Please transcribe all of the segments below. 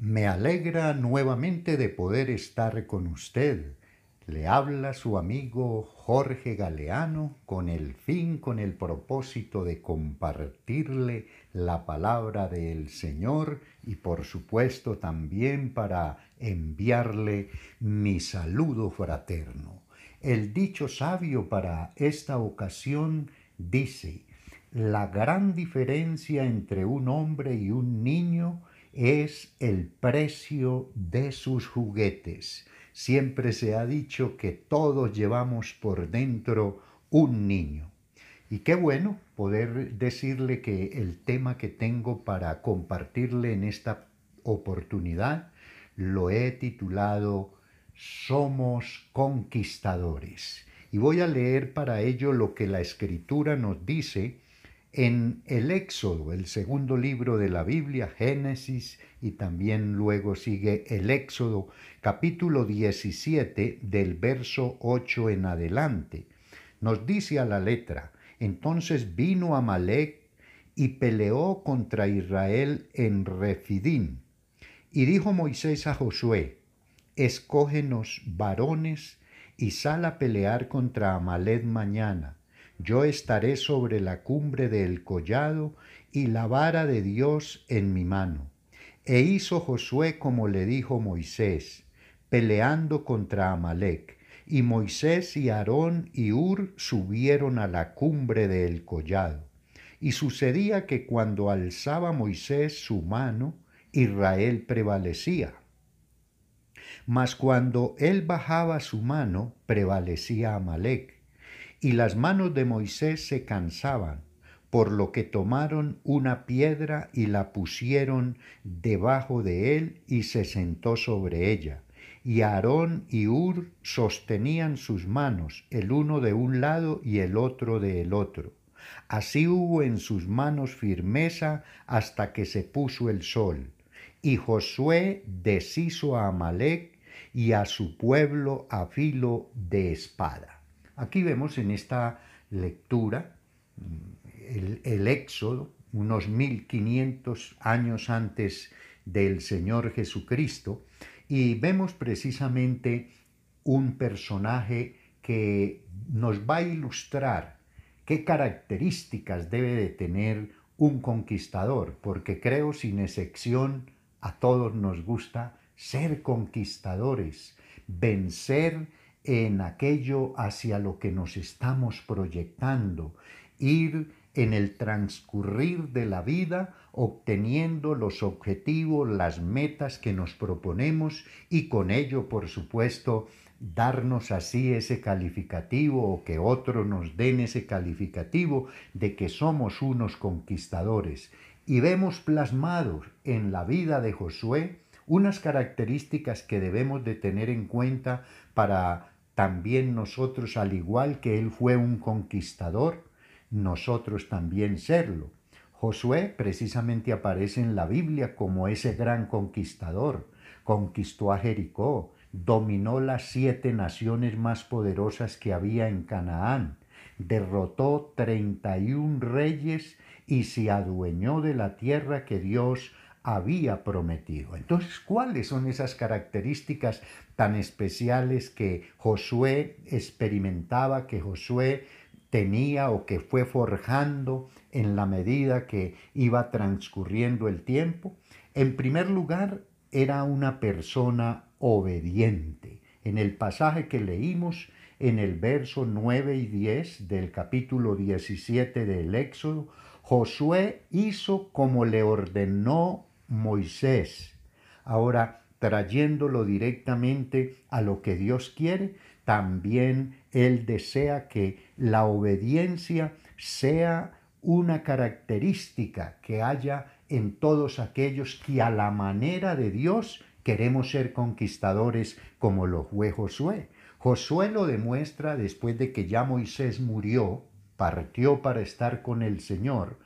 Me alegra nuevamente de poder estar con usted. Le habla su amigo Jorge Galeano con el fin, con el propósito de compartirle la palabra del Señor y por supuesto también para enviarle mi saludo fraterno. El dicho sabio para esta ocasión dice, la gran diferencia entre un hombre y un niño es el precio de sus juguetes. Siempre se ha dicho que todos llevamos por dentro un niño. Y qué bueno poder decirle que el tema que tengo para compartirle en esta oportunidad lo he titulado Somos conquistadores. Y voy a leer para ello lo que la escritura nos dice en el Éxodo, el segundo libro de la Biblia, Génesis, y también luego sigue el Éxodo, capítulo 17, del verso 8 en adelante. Nos dice a la letra, entonces vino Amalek y peleó contra Israel en Refidín. Y dijo Moisés a Josué, escógenos varones y sal a pelear contra Amalek mañana yo estaré sobre la cumbre del collado y la vara de Dios en mi mano. E hizo Josué como le dijo Moisés, peleando contra Amalek. Y Moisés y Aarón y Ur subieron a la cumbre del collado. Y sucedía que cuando alzaba Moisés su mano, Israel prevalecía. Mas cuando él bajaba su mano, prevalecía Amalek y las manos de Moisés se cansaban, por lo que tomaron una piedra y la pusieron debajo de él y se sentó sobre ella. Y Aarón y Ur sostenían sus manos, el uno de un lado y el otro de el otro. Así hubo en sus manos firmeza hasta que se puso el sol. Y Josué deshizo a Amalek y a su pueblo a filo de espada. Aquí vemos en esta lectura mm, el, éxodo, unos 1500 años antes del Señor Jesucristo, y vemos precisamente un personaje que nos va a ilustrar qué características debe de tener un conquistador, porque creo sin excepción a todos nos gusta ser conquistadores, vencer en aquello hacia lo que nos estamos proyectando, ir en el transcurrir de la vida obteniendo los objetivos, las metas que nos proponemos y con ello, por supuesto, darnos así ese calificativo o que otros nos den ese calificativo de que somos unos conquistadores. Y vemos plasmados en la vida de Josué unas características que debemos de tener en cuenta para también nosotros, al igual que él fue un conquistador, nosotros también serlo. Josué precisamente aparece en la Biblia como ese gran conquistador. Conquistó a Jericó, dominó las siete naciones más poderosas que había en Canaán, derrotó treinta y un reyes y se adueñó de la tierra que Dios había prometido. Entonces, ¿cuáles son esas características tan especiales que Josué experimentaba, que Josué tenía o que fue forjando en la medida que iba transcurriendo el tiempo? En primer lugar, era una persona obediente. En el pasaje que leímos, en el verso 9 y 10 del capítulo 17 del Éxodo, Josué hizo como le ordenó Moisés. Ahora, trayéndolo directamente a lo que Dios quiere, también Él desea que la obediencia sea una característica que haya en todos aquellos que a la manera de Dios queremos ser conquistadores como lo fue Josué. Josué lo demuestra después de que ya Moisés murió, partió para estar con el Señor,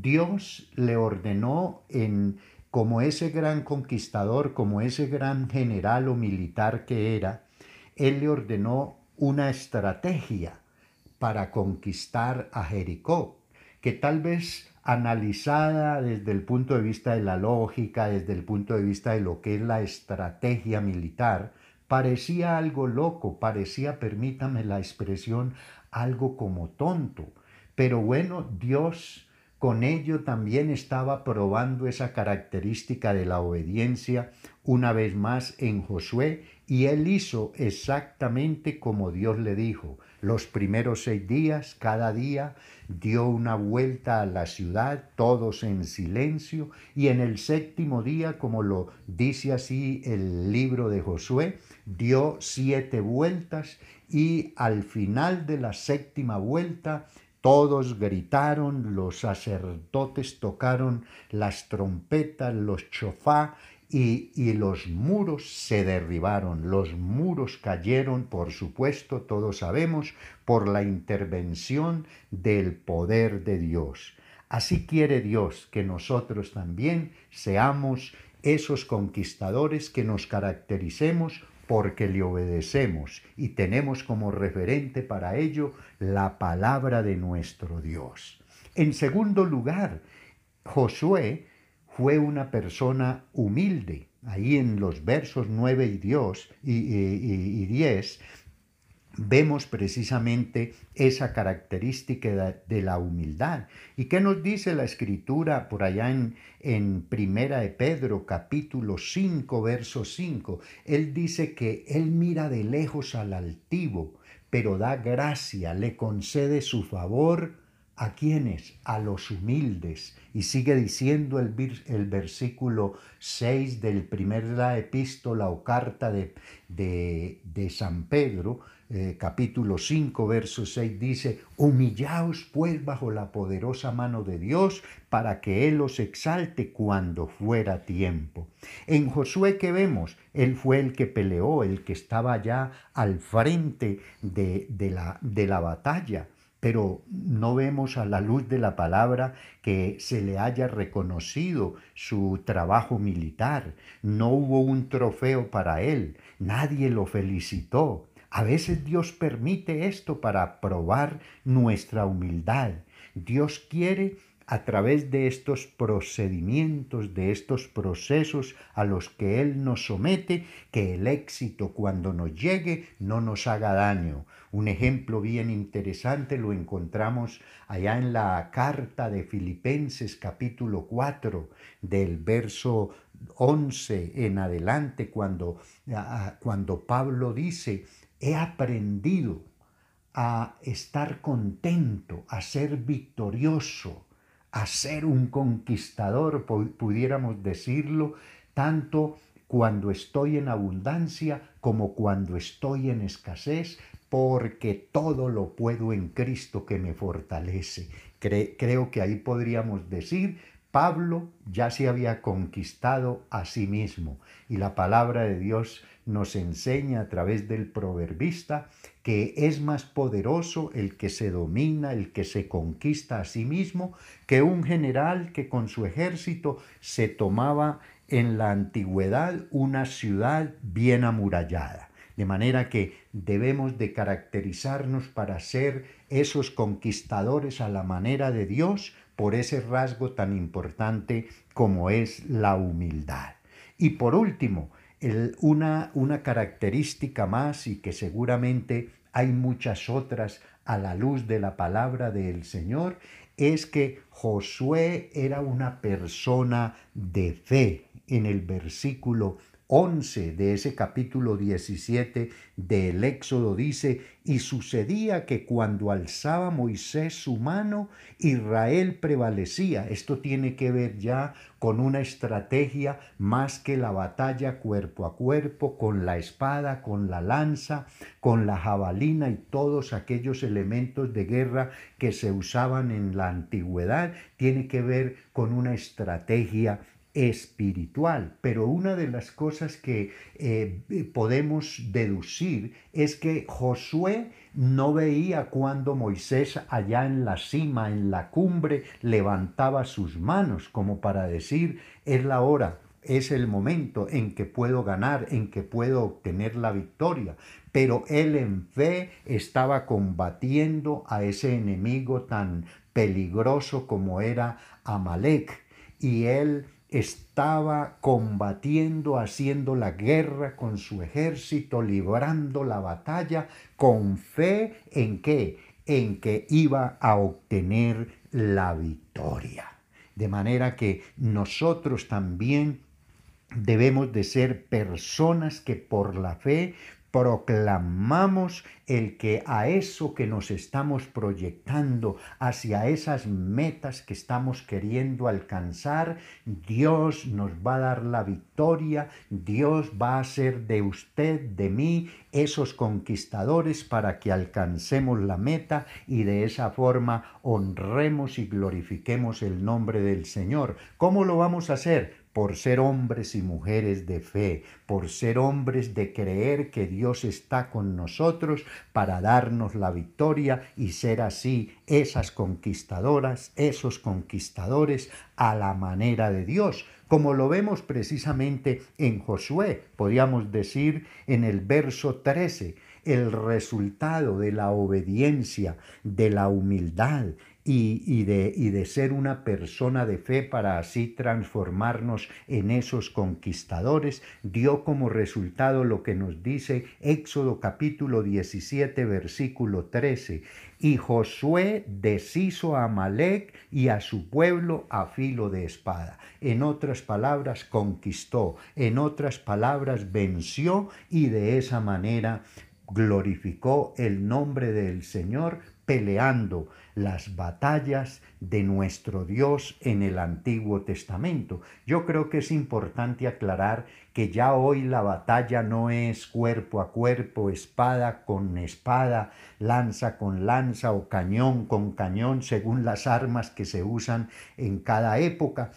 Dios le ordenó en como ese gran conquistador, como ese gran general o militar que era, él le ordenó una estrategia para conquistar a Jericó, que tal vez analizada desde el punto de vista de la lógica, desde el punto de vista de lo que es la estrategia militar, parecía algo loco, parecía, permítame la expresión, algo como tonto. Pero bueno, Dios con ello también estaba probando esa característica de la obediencia una vez más en Josué y él hizo exactamente como Dios le dijo. Los primeros seis días, cada día, dio una vuelta a la ciudad, todos en silencio, y en el séptimo día, como lo dice así el libro de Josué, dio siete vueltas y al final de la séptima vuelta todos gritaron, los sacerdotes tocaron las trompetas, los chofá y, y, los muros se derribaron. Los muros cayeron, por supuesto, todos sabemos, por la intervención del poder de Dios. Así quiere Dios que nosotros también seamos esos conquistadores que nos caractericemos porque le obedecemos y tenemos como referente para ello la palabra de nuestro Dios. En segundo lugar, Josué fue una persona humilde. Ahí en los versos 9 y, Dios, y, 10 vemos precisamente esa característica de la humildad. ¿Y qué nos dice la escritura por allá en, en Primera de Pedro capítulo 5 verso 5? Él dice que él mira de lejos al altivo, pero da gracia, le concede su favor ¿A quiénes? A los humildes. Y sigue diciendo el, el versículo 6 del primer la epístola o carta de, de, San Pedro, eh, capítulo 5, verso 6, dice, humillaos pues bajo la poderosa mano de Dios para que Él os exalte cuando fuera tiempo. En Josué que vemos, Él fue el que peleó, el que estaba ya al frente de, de, la, de la batalla pero no vemos a la luz de la palabra que se le haya reconocido su trabajo militar. No hubo un trofeo para él, nadie lo felicitó. A veces Dios permite esto para probar nuestra humildad. Dios quiere a través de estos procedimientos, de estos procesos a los que Él nos somete, que el éxito cuando nos llegue no nos haga daño. Un ejemplo bien interesante lo encontramos allá en la carta de Filipenses capítulo 4 del verso 11 en adelante cuando, cuando Pablo dice, he aprendido a estar contento, a ser victorioso, a ser un conquistador, pudiéramos decirlo, tanto cuando estoy en abundancia como cuando estoy en escasez, porque todo lo puedo en Cristo que me fortalece. creo que ahí podríamos decir, Pablo ya se había conquistado a sí mismo y la palabra de Dios nos enseña a través del proverbista que es más poderoso el que se domina, el que se conquista a sí mismo, que un general que con su ejército se tomaba en la antigüedad una ciudad bien amurallada. De manera que debemos de caracterizarnos para ser esos conquistadores a la manera de Dios por ese rasgo tan importante como es la humildad. Y por último, una, una característica más y que seguramente hay muchas otras a la luz de la palabra del Señor, es que Josué era una persona de fe. En el versículo 11 de ese capítulo 17 del Éxodo dice, y sucedía que cuando alzaba Moisés su mano, Israel prevalecía. Esto tiene que ver ya con una estrategia más que la batalla cuerpo a cuerpo, con la espada, con la lanza, con la jabalina y todos aquellos elementos de guerra que se usaban en la antigüedad, tiene que ver con una estrategia espiritual. Pero una de las cosas que eh, podemos deducir es que Josué no veía cuando Moisés allá en la cima, en la cumbre, levantaba sus manos como para decir, es la hora, es el momento en que puedo ganar, en que puedo obtener la victoria. Pero él en fe estaba combatiendo a ese enemigo tan peligroso como era Amalek. Y él estaba combatiendo, haciendo la guerra con su ejército, librando la batalla con fe en qué? En que iba a obtener la victoria. De manera que nosotros también debemos de ser personas que por la fe proclamamos el que a eso que nos estamos proyectando, hacia esas metas que estamos queriendo alcanzar, Dios nos va a dar la victoria, Dios va a hacer de usted, de mí, esos conquistadores para que alcancemos la meta y de esa forma honremos y glorifiquemos el nombre del Señor. ¿Cómo lo vamos a hacer? Por ser hombres y mujeres de fe, por ser hombres de creer que Dios está con nosotros para darnos la victoria y ser así esas conquistadoras, esos conquistadores a la manera de Dios, como lo vemos precisamente en Josué, podríamos decir en el verso 13, el resultado de la obediencia, de la humildad y, de, de, ser una persona de fe para así transformarnos en esos conquistadores, dio como resultado lo que nos dice Éxodo capítulo 17 versículo 13. Y Josué deshizo a Amalek y a su pueblo a filo de espada. En otras palabras, conquistó, en otras palabras, venció y de esa manera glorificó el nombre del Señor peleando las batallas de nuestro Dios en el Antiguo Testamento. Yo creo que es importante aclarar que ya hoy la batalla no es cuerpo a cuerpo, espada con espada, lanza con lanza o cañón con cañón, según las armas que se usan en cada época,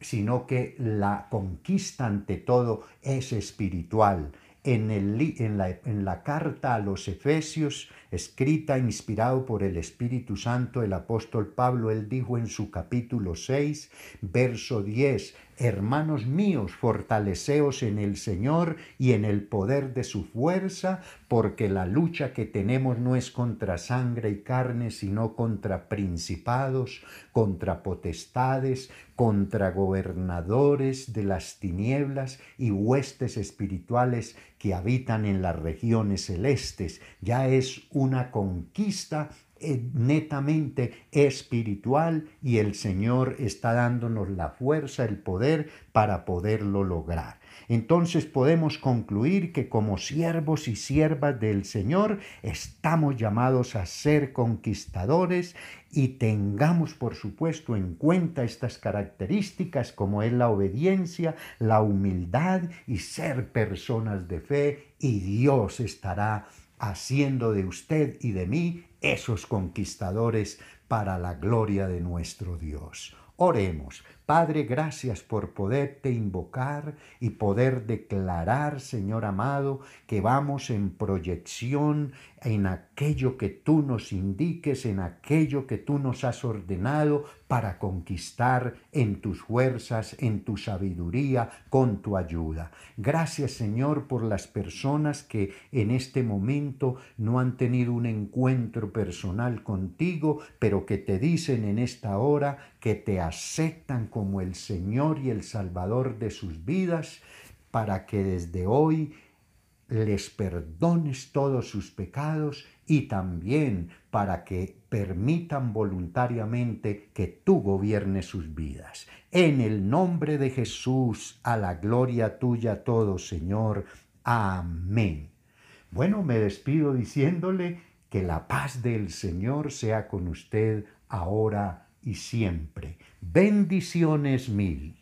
sino que la conquista ante todo es espiritual. En, la carta a los Efesios, escrita inspirado por el Espíritu Santo, el apóstol Pablo, él dijo en su capítulo 6, verso 10, Hermanos míos, fortaleceos en el Señor y en el poder de su fuerza, porque la lucha que tenemos no es contra sangre y carne, sino contra principados, contra potestades, contra gobernadores de las tinieblas y huestes espirituales que habitan en las regiones celestes. Ya es una conquista netamente espiritual y el Señor está dándonos la fuerza, el poder para poderlo lograr. Entonces podemos concluir que como siervos y siervas del Señor estamos llamados a ser conquistadores y tengamos por supuesto en cuenta estas características como es la obediencia, la humildad y ser personas de fe y Dios estará haciendo de usted y de mí esos conquistadores para la gloria de nuestro Dios. Oremos. Padre, gracias por poderte invocar y poder declarar, Señor amado, que vamos en proyección en aquello que tú nos indiques, en aquello que tú nos has ordenado para conquistar en tus fuerzas, en tu sabiduría, con tu ayuda. Gracias, Señor, por las personas que en este momento no han tenido un encuentro personal contigo, pero que te dicen en esta hora que te aceptan como el Señor y el Salvador de sus vidas, para que desde hoy les perdones todos sus pecados y también para que permitan voluntariamente que tú gobiernes sus vidas. En el nombre de Jesús, a la gloria tuya todo, Señor. Amén. Bueno, me despido diciéndole que la paz del Señor sea con usted ahora y siempre. Bendiciones mil.